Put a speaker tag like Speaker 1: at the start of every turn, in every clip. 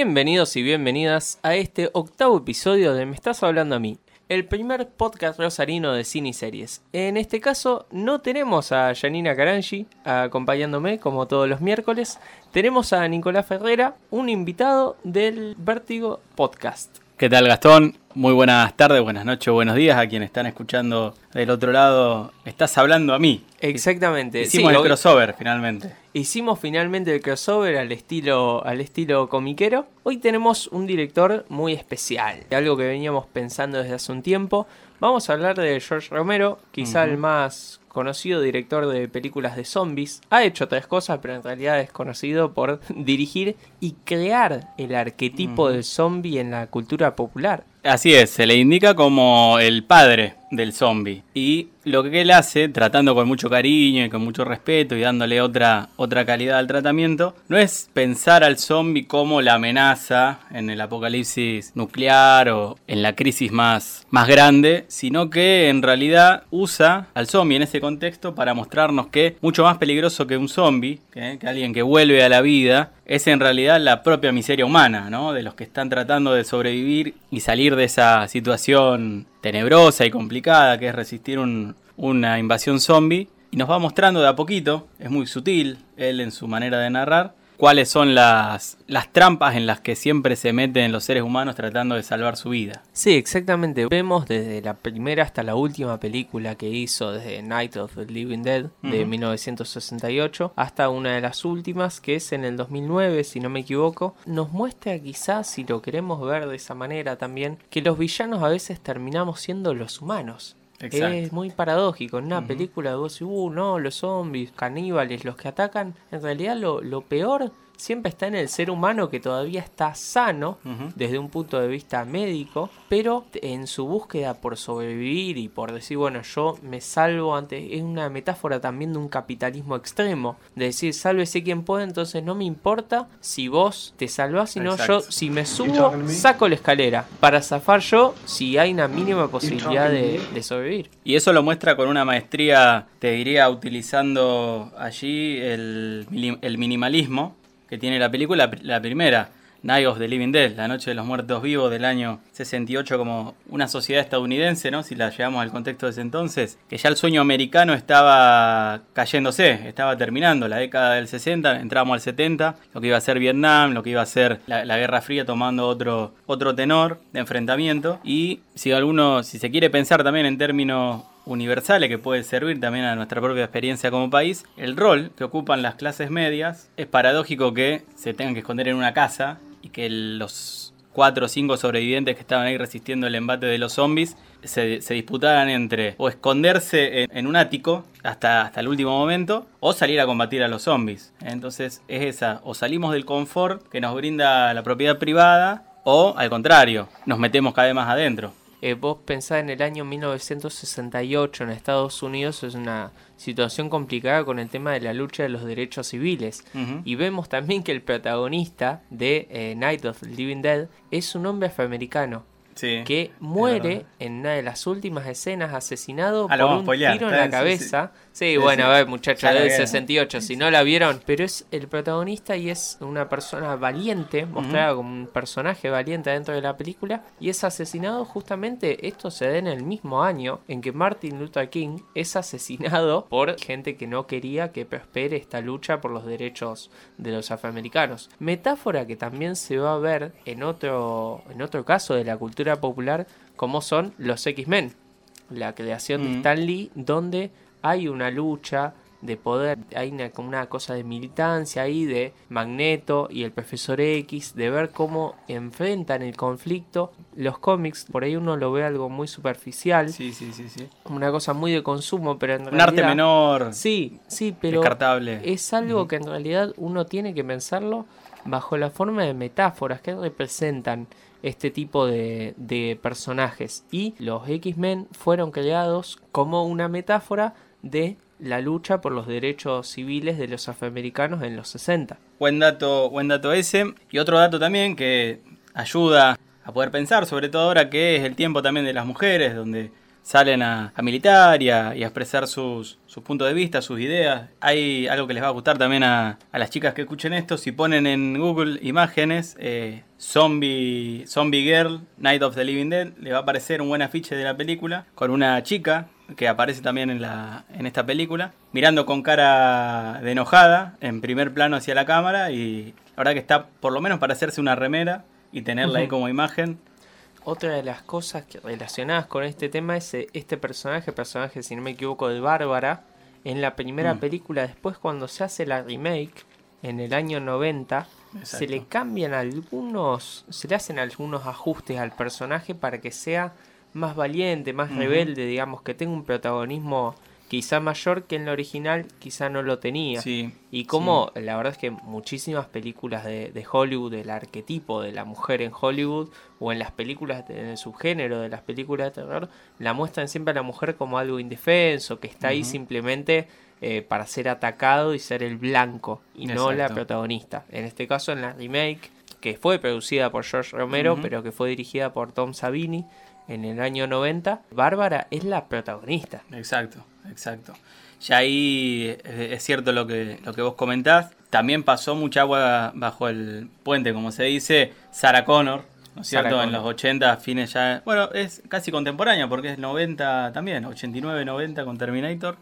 Speaker 1: Bienvenidos y bienvenidas a este octavo episodio de Me estás hablando a mí, el primer podcast rosarino de cine y series. En este caso no tenemos a Janina Carangi acompañándome como todos los miércoles, tenemos a Nicolás Ferrera, un invitado del Vértigo Podcast.
Speaker 2: ¿Qué tal Gastón? Muy buenas tardes, buenas noches, buenos días a quienes están escuchando del otro lado. Estás hablando a mí.
Speaker 1: Exactamente.
Speaker 2: Hicimos
Speaker 1: sí,
Speaker 2: el crossover finalmente.
Speaker 1: Hicimos finalmente el crossover al estilo, al estilo comiquero. Hoy tenemos un director muy especial, algo que veníamos pensando desde hace un tiempo. Vamos a hablar de George Romero, quizá el más conocido director de películas de zombies. Ha hecho otras cosas, pero en realidad es conocido por dirigir y crear el arquetipo del zombie en la cultura popular.
Speaker 2: Así es, se le indica como el padre del zombie. Y lo que él hace, tratando con mucho cariño y con mucho respeto y dándole otra, otra calidad al tratamiento, no es pensar al zombie como la amenaza en el apocalipsis nuclear o en la crisis más, más grande, sino que en realidad usa al zombie en ese contexto para mostrarnos que mucho más peligroso que un zombie, que, que alguien que vuelve a la vida, es en realidad la propia miseria humana, ¿no? De los que están tratando de sobrevivir y salir de esa situación tenebrosa y complicada que es resistir un- una invasión zombie. Y nos va mostrando de a poquito, es muy sutil él en su manera de narrar, cuáles son las, las trampas en las que siempre se meten los seres humanos tratando de salvar su vida.
Speaker 1: Sí, exactamente. Vemos desde la primera hasta la última película que hizo, desde Night of the Living Dead de
Speaker 2: Ujú.
Speaker 1: 1968, hasta una de las últimas que es en el 2009, si no me equivoco, nos muestra quizás, si lo queremos ver de esa manera también, que los villanos a veces terminamos siendo los humanos.
Speaker 2: Exacto.
Speaker 1: Es muy paradójico. En una película de vos decís, uh, no, los zombies, caníbales, los que atacan. En realidad, lo, lo peor siempre está en el ser humano que todavía está sano desde un punto de vista médico, pero en su búsqueda por sobrevivir y por decir, bueno, yo me salvo ante. Es una metáfora también de un capitalismo extremo. De decir, sálvese quien pueda, entonces no me importa si vos te salvás, sino yo,
Speaker 2: Exacto.
Speaker 1: si me subo, saco la escalera. Para zafar yo, si hay una mínima posibilidad de, de sobrevivir.
Speaker 2: Y eso lo muestra con una maestría, te diría, utilizando allí el minimalismo que tiene la película, la primera, Night of the Living Dead, La Noche de los Muertos Vivos del año 68 como una sociedad estadounidense, ¿no? Si la llevamos al contexto de ese entonces, que ya el sueño americano estaba cayéndose, estaba terminando, la década del 60, entramos al 70, lo que iba a ser Vietnam, lo que iba a ser la, Guerra Fría tomando otro, otro tenor de enfrentamiento, y si alguno, si se quiere pensar también en términos universales que puede servir también a nuestra propia experiencia como país, el rol que ocupan las clases medias es paradójico que se tengan que esconder en una casa y que los cuatro o cinco sobrevivientes que estaban ahí resistiendo el embate de los zombies se, disputaran entre o esconderse en, en un ático hasta, hasta el último momento o salir a combatir a los zombies. Entonces es esa, o salimos del confort que nos brinda la propiedad privada o al contrario, nos metemos cada vez más adentro.
Speaker 1: Eh, vos pensás en el año 1968 en Estados Unidos, es una situación complicada con el tema de la lucha de los derechos civiles. Y vemos también que el protagonista de eh, Night of the Living Dead es un hombre afroamericano
Speaker 2: Sí,
Speaker 1: que muere en una de las últimas escenas asesinado
Speaker 2: Ah,
Speaker 1: por un
Speaker 2: spoilear,
Speaker 1: tiro en la cabeza. Sí,
Speaker 2: Sí,
Speaker 1: bueno, a ver, muchachos, del
Speaker 2: vieron.
Speaker 1: 68, si no la vieron, pero es el protagonista y es una persona valiente, mostrada como un personaje valiente dentro de la película, y es asesinado justamente, esto se da en el mismo año en que Martin Luther King es asesinado por gente que no quería que prospere esta lucha por los derechos de los afroamericanos. Metáfora que también se va a ver en otro, en otro caso de la cultura popular, como son los X-Men la creación de
Speaker 2: Mm.
Speaker 1: Stan Lee, donde hay una lucha de poder, hay una, como una cosa de militancia ahí de Magneto y el Profesor X, de ver cómo enfrentan el conflicto. Los cómics, por ahí uno lo ve algo muy superficial,
Speaker 2: Sí, sí, sí, sí.
Speaker 1: una cosa muy de consumo, pero en
Speaker 2: Un
Speaker 1: realidad...
Speaker 2: arte menor,
Speaker 1: Sí, sí, pero
Speaker 2: descartable.
Speaker 1: es algo que en realidad uno tiene que pensarlo bajo la forma de metáforas que representan este tipo de, personajes. Y los X-Men fueron creados como una metáfora de la lucha por los derechos civiles de los afroamericanos en los 60.
Speaker 2: Buen dato, buen dato ese. Y otro dato también que ayuda a poder pensar, sobre todo ahora que es el tiempo también de las mujeres, donde salen a, a militar y a, y a expresar sus, sus puntos de vista, sus ideas. Hay algo que les va a gustar también a, a las chicas que escuchen esto. Si ponen en Google imágenes eh, Zombie, Zombie Girl, Night of the Living Dead, le va a aparecer un buen afiche de la película con una chica que aparece también en, la, en esta película, mirando con cara de enojada, en primer plano hacia la cámara y la verdad que está por lo menos para hacerse una remera y tenerla ahí como imagen.
Speaker 1: Otra de las cosas que relacionadas con este tema es eh, este personaje, personaje si no me equivoco de Bárbara, en la primera
Speaker 2: Mm.
Speaker 1: película, después cuando se hace la remake en el año 90, se le cambian algunos, se le hacen algunos ajustes al personaje para que sea más valiente, más rebelde, digamos, que tenga un protagonismo quizá mayor que en la original, quizá no lo tenía.
Speaker 2: Sí,
Speaker 1: Y como la verdad es que muchísimas películas de, de Hollywood, el arquetipo de la mujer en Hollywood, o en las películas, de- en el subgénero de las películas de terror, la muestran siempre a la mujer como algo indefenso, que está ahí simplemente eh, para ser atacado y ser el blanco, y no la protagonista. En este caso, en la remake, que fue producida por George Romero, pero que fue dirigida por Tom Savini en el año 90, Bárbara es la protagonista.
Speaker 2: Exacto, exacto. Ya ahí eh, es cierto lo que, lo que vos comentás. También pasó mucha agua bajo el puente, como se dice, Sarah Connor, ¿no es cierto? En los 80, fines ya... Bueno, es casi contemporánea porque es 90 también, 89, 90 con Terminator.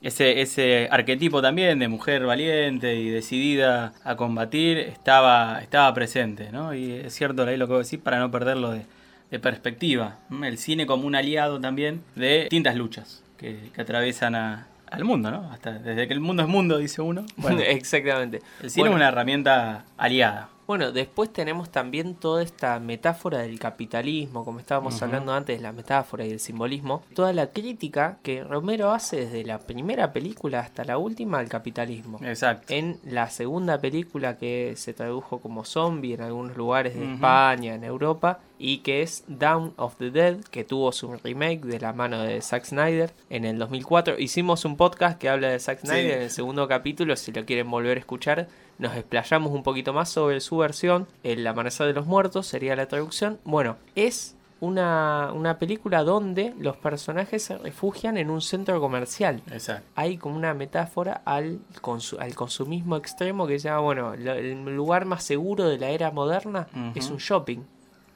Speaker 2: Ese, ese arquetipo también de mujer valiente y decidida a combatir estaba, estaba presente, ¿no? Y es cierto ahí lo que vos decís para no perderlo de, de perspectiva. El cine como un aliado también de distintas luchas que, que atraviesan a- al mundo, ¿no? Hasta desde que el mundo es mundo, dice uno. Bueno,
Speaker 1: Exactamente.
Speaker 2: el cine
Speaker 1: Bueno,
Speaker 2: es una herramienta aliada.
Speaker 1: Bueno, después tenemos también toda esta metáfora del capitalismo, como estábamos hablando antes de la metáfora y el simbolismo, toda la crítica que Romero hace desde la primera película hasta la última al capitalismo.
Speaker 2: Exacto.
Speaker 1: En la segunda película que se tradujo como zombie en algunos lugares de. España, en Europa, y que es Down of the Dead, que tuvo su remake de la mano de Zack Snyder en el 2004. Hicimos un podcast que habla de Zack
Speaker 2: Sí.
Speaker 1: Snyder en el segundo capítulo, si lo quieren volver a escuchar, nos explayamos un poquito más sobre su versión. El Amanecer de los Muertos sería la traducción. Bueno, es una, una película donde los personajes se refugian en un centro comercial
Speaker 2: Exacto.
Speaker 1: hay como una metáfora al, consu- al consumismo extremo que se llama, bueno, el lugar más seguro de la era moderna es un shopping.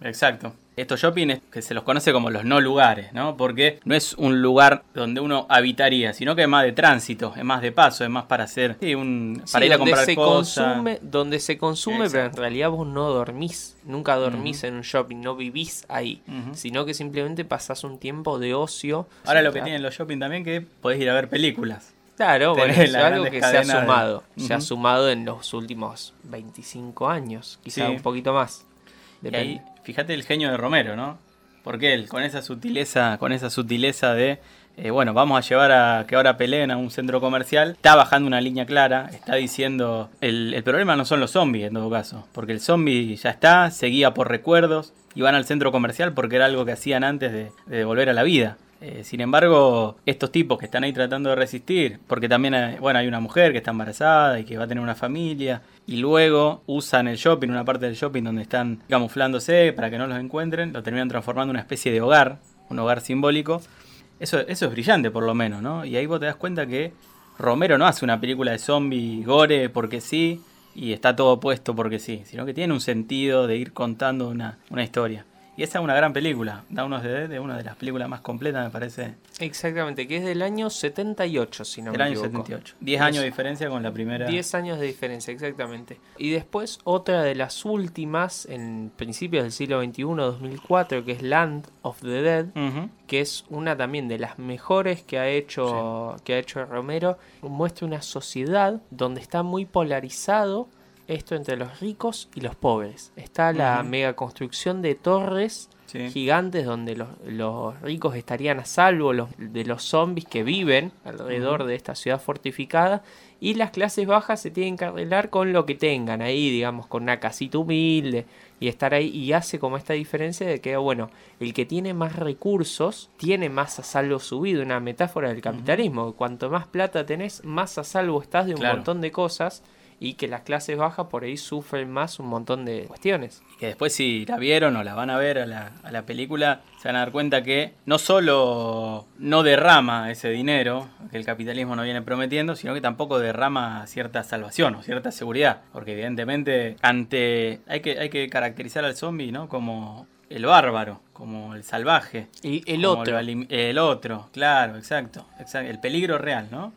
Speaker 2: Exacto. Estos shopping que se los conoce como los no lugares, ¿no? Porque no es un lugar donde uno habitaría, sino que es más de tránsito, es más de paso, es más para hacer sí, un para
Speaker 1: Sí,
Speaker 2: ir a
Speaker 1: donde
Speaker 2: comprar
Speaker 1: se
Speaker 2: cosas.
Speaker 1: consume, donde se consume, pero en realidad vos no dormís, nunca dormís en un shopping, no vivís ahí, sino que simplemente pasás un tiempo de ocio.
Speaker 2: Ahora lo que tienen los shopping también que podés ir a ver películas.
Speaker 1: Claro, bueno, es algo que se ha
Speaker 2: de-
Speaker 1: sumado, se ha sumado en los últimos 25 años, quizá
Speaker 2: Sí.
Speaker 1: un poquito más.
Speaker 2: Y
Speaker 1: Depende.
Speaker 2: ahí, fíjate el genio de Romero, ¿no? Porque él, con esa sutileza, con esa sutileza de, eh, bueno, vamos a llevar a que ahora peleen a un centro comercial, está bajando una línea clara, está diciendo, el, el problema no son los zombies en todo caso, porque el zombie ya está, seguía por recuerdos, y van al centro comercial porque era algo que hacían antes de, de volver a la vida. Eh, sin embargo, estos tipos que están ahí tratando de resistir, porque también hay, bueno, hay una mujer que está embarazada y que va a tener una familia, y luego usan el shopping, una parte del shopping donde están camuflándose para que no los encuentren, lo terminan transformando en una especie de hogar, un hogar simbólico. Eso, eso es brillante por lo menos, ¿no? Y ahí vos te das cuenta que Romero no hace una película de zombie gore porque sí, y está todo puesto porque sí, sino que tiene un sentido de ir contando una, una historia. Y esa es una gran película. Down of the Dead es una de las películas más completas, me parece,
Speaker 1: Exactamente, que es del año 78, si no
Speaker 2: del
Speaker 1: me
Speaker 2: año
Speaker 1: equivoco.
Speaker 2: 78. 10 años de diferencia con la primera.
Speaker 1: 10 años de diferencia, exactamente. Y después otra de las últimas, en principios del siglo XXI, 2004, que es Land of the Dead, que es una también de las mejores que ha hecho, que ha hecho Romero, muestra una sociedad donde está muy polarizado esto entre los ricos y los pobres. Está la
Speaker 2: Ujú.
Speaker 1: mega construcción de torres
Speaker 2: Sí.
Speaker 1: gigantes donde los, los ricos estarían a salvo los, de los zombies que viven alrededor de esta ciudad fortificada y las clases bajas se tienen que arreglar con lo que tengan ahí, digamos, con una casita humilde y estar ahí y hace como esta diferencia de que, bueno, el que tiene más recursos tiene más a salvo su vida, una metáfora del capitalismo, cuanto más plata tenés, más a salvo estás de un
Speaker 2: Claro.
Speaker 1: montón de cosas y que las clases bajas por ahí sufren más un montón de cuestiones.
Speaker 2: Y que después si la vieron o la van a ver a la, a la película, se van a dar cuenta que no solo no derrama ese dinero que el capitalismo nos viene prometiendo, sino que tampoco derrama cierta salvación o cierta seguridad. Porque evidentemente ante hay que, hay que caracterizar al zombie ¿no? como el bárbaro, como el salvaje.
Speaker 1: Y el otro.
Speaker 2: alim- el otro, claro, exacto, exacto. El peligro real, ¿no?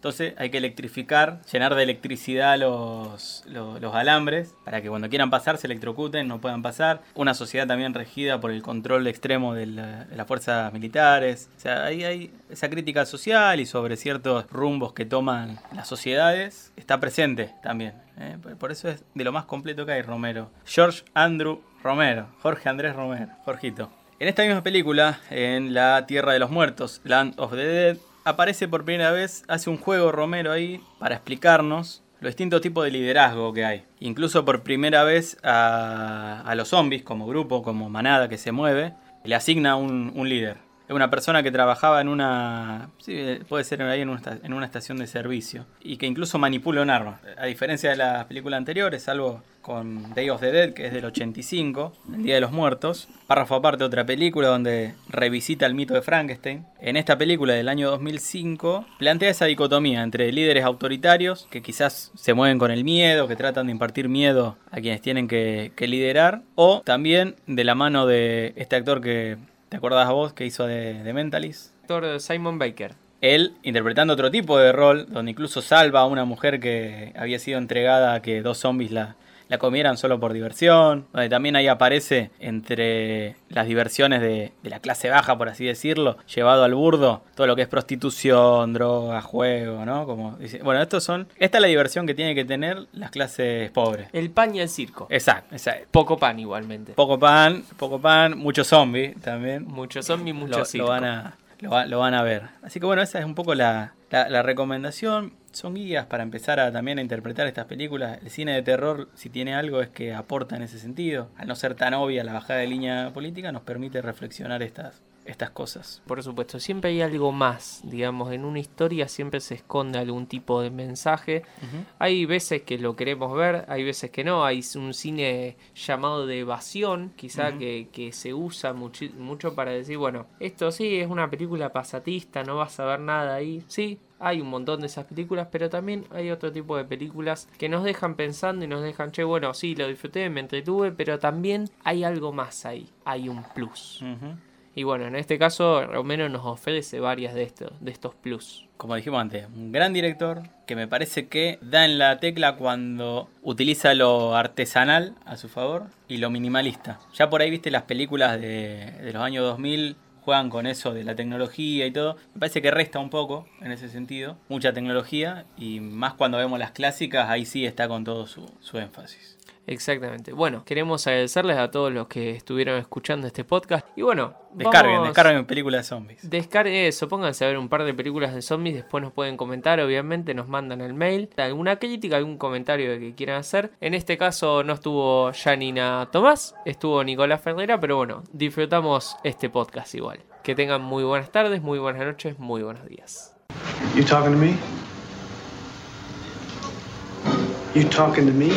Speaker 2: Entonces hay que electrificar, llenar de electricidad los, los, alambres para que cuando quieran pasar se electrocuten, no puedan pasar. Una sociedad también regida por el control extremo de, la- de las fuerzas militares. O sea, ahí hay esa crítica social y sobre ciertos rumbos que toman las sociedades. Está presente también. ¿eh? Por eso es de lo más completo que hay Romero. George Andrew Romero. Jorge Andrés Romero. Jorgito. En esta misma película, en La Tierra de los Muertos, Land of the Dead, aparece por primera vez, hace un juego Romero ahí para explicarnos los distintos tipos de liderazgo que hay. Incluso por primera vez a, los zombies, como grupo, como manada que se mueve, le asigna un líder. Una persona que trabajaba en una. Sí, eh, puede ser ahí en una, estación de servicio. Y que incluso manipula un arma. A diferencia de las películas anteriores, salvo con Day of the Dead, que es del 85, El Día de los Muertos. Párrafo aparte, otra película donde revisita el mito de Frankenstein. En esta película del año 2005, plantea esa dicotomía entre líderes autoritarios, que quizás se mueven con el miedo, que tratan de impartir miedo a quienes tienen que liderar, o también de la mano de este actor que. ¿Te acordás a vos que hizo de, de Mentalist?
Speaker 1: Actor Simon Baker.
Speaker 2: Él interpretando otro tipo de rol, donde incluso salva a una mujer que había sido entregada a que dos zombies la, la comieran solo por diversión, donde también ahí aparece entre las diversiones de, de la clase baja, por así decirlo, llevado al burdo, todo lo que es prostitución, droga, juego, ¿no? Como dice, bueno, estos son, esta es la diversión que tienen que tener las clases pobres.
Speaker 1: El pan y el circo.
Speaker 2: Exacto, exacto.
Speaker 1: Poco pan igualmente.
Speaker 2: Poco pan, poco pan, mucho zombie también
Speaker 1: Mucho zombie, mucho
Speaker 2: lo,
Speaker 1: circo.
Speaker 2: lo van a, lo van a ver. Así que bueno, esa es un poco la, la- la recomendación. Son guías para empezar a también a interpretar estas películas. El cine de terror, si tiene algo, es que aporta en ese sentido. Al no ser tan obvia la bajada de línea política, nos permite reflexionar estas, estas cosas.
Speaker 1: Por supuesto, siempre hay algo más, digamos, en una historia siempre se esconde algún tipo de mensaje. Hay veces que lo queremos ver, hay veces que no, hay un cine llamado de evasión, quizá que, que se usa mucho para decir, bueno, esto sí es una película pasatista, no vas a ver nada ahí. Sí, hay un montón de esas películas, pero también hay otro tipo de películas que nos dejan pensando y nos dejan, che, bueno, sí, lo disfruté, me entretuve, pero también hay algo más ahí, hay un plus. Y bueno, en este caso Romero nos ofrece varias de estos, de estos plus.
Speaker 2: Como dijimos antes, un gran director que me parece que da en la tecla cuando utiliza lo artesanal a su favor y lo minimalista. Ya por ahí viste las películas de, de los años 2000 juegan con eso de la tecnología y todo. Me parece que resta un poco en ese sentido, mucha tecnología y más cuando vemos las clásicas, ahí sí está con todo su, su énfasis.
Speaker 1: Exactamente. Bueno, queremos agradecerles a todos los que estuvieron escuchando este podcast. Y bueno,
Speaker 2: Descarguen,
Speaker 1: vamos-
Speaker 2: descarguen películas de zombies.
Speaker 1: Descarguen eso, pónganse a ver un par de películas de zombies, después nos pueden comentar, obviamente, nos mandan el mail, alguna crítica, algún comentario que quieran hacer. En este caso no estuvo Janina Tomás, estuvo Nicolás Ferreira, pero bueno, disfrutamos este podcast igual. Que tengan muy buenas tardes, muy buenas noches, muy buenos días.
Speaker 3: You talking to me? You talking to me?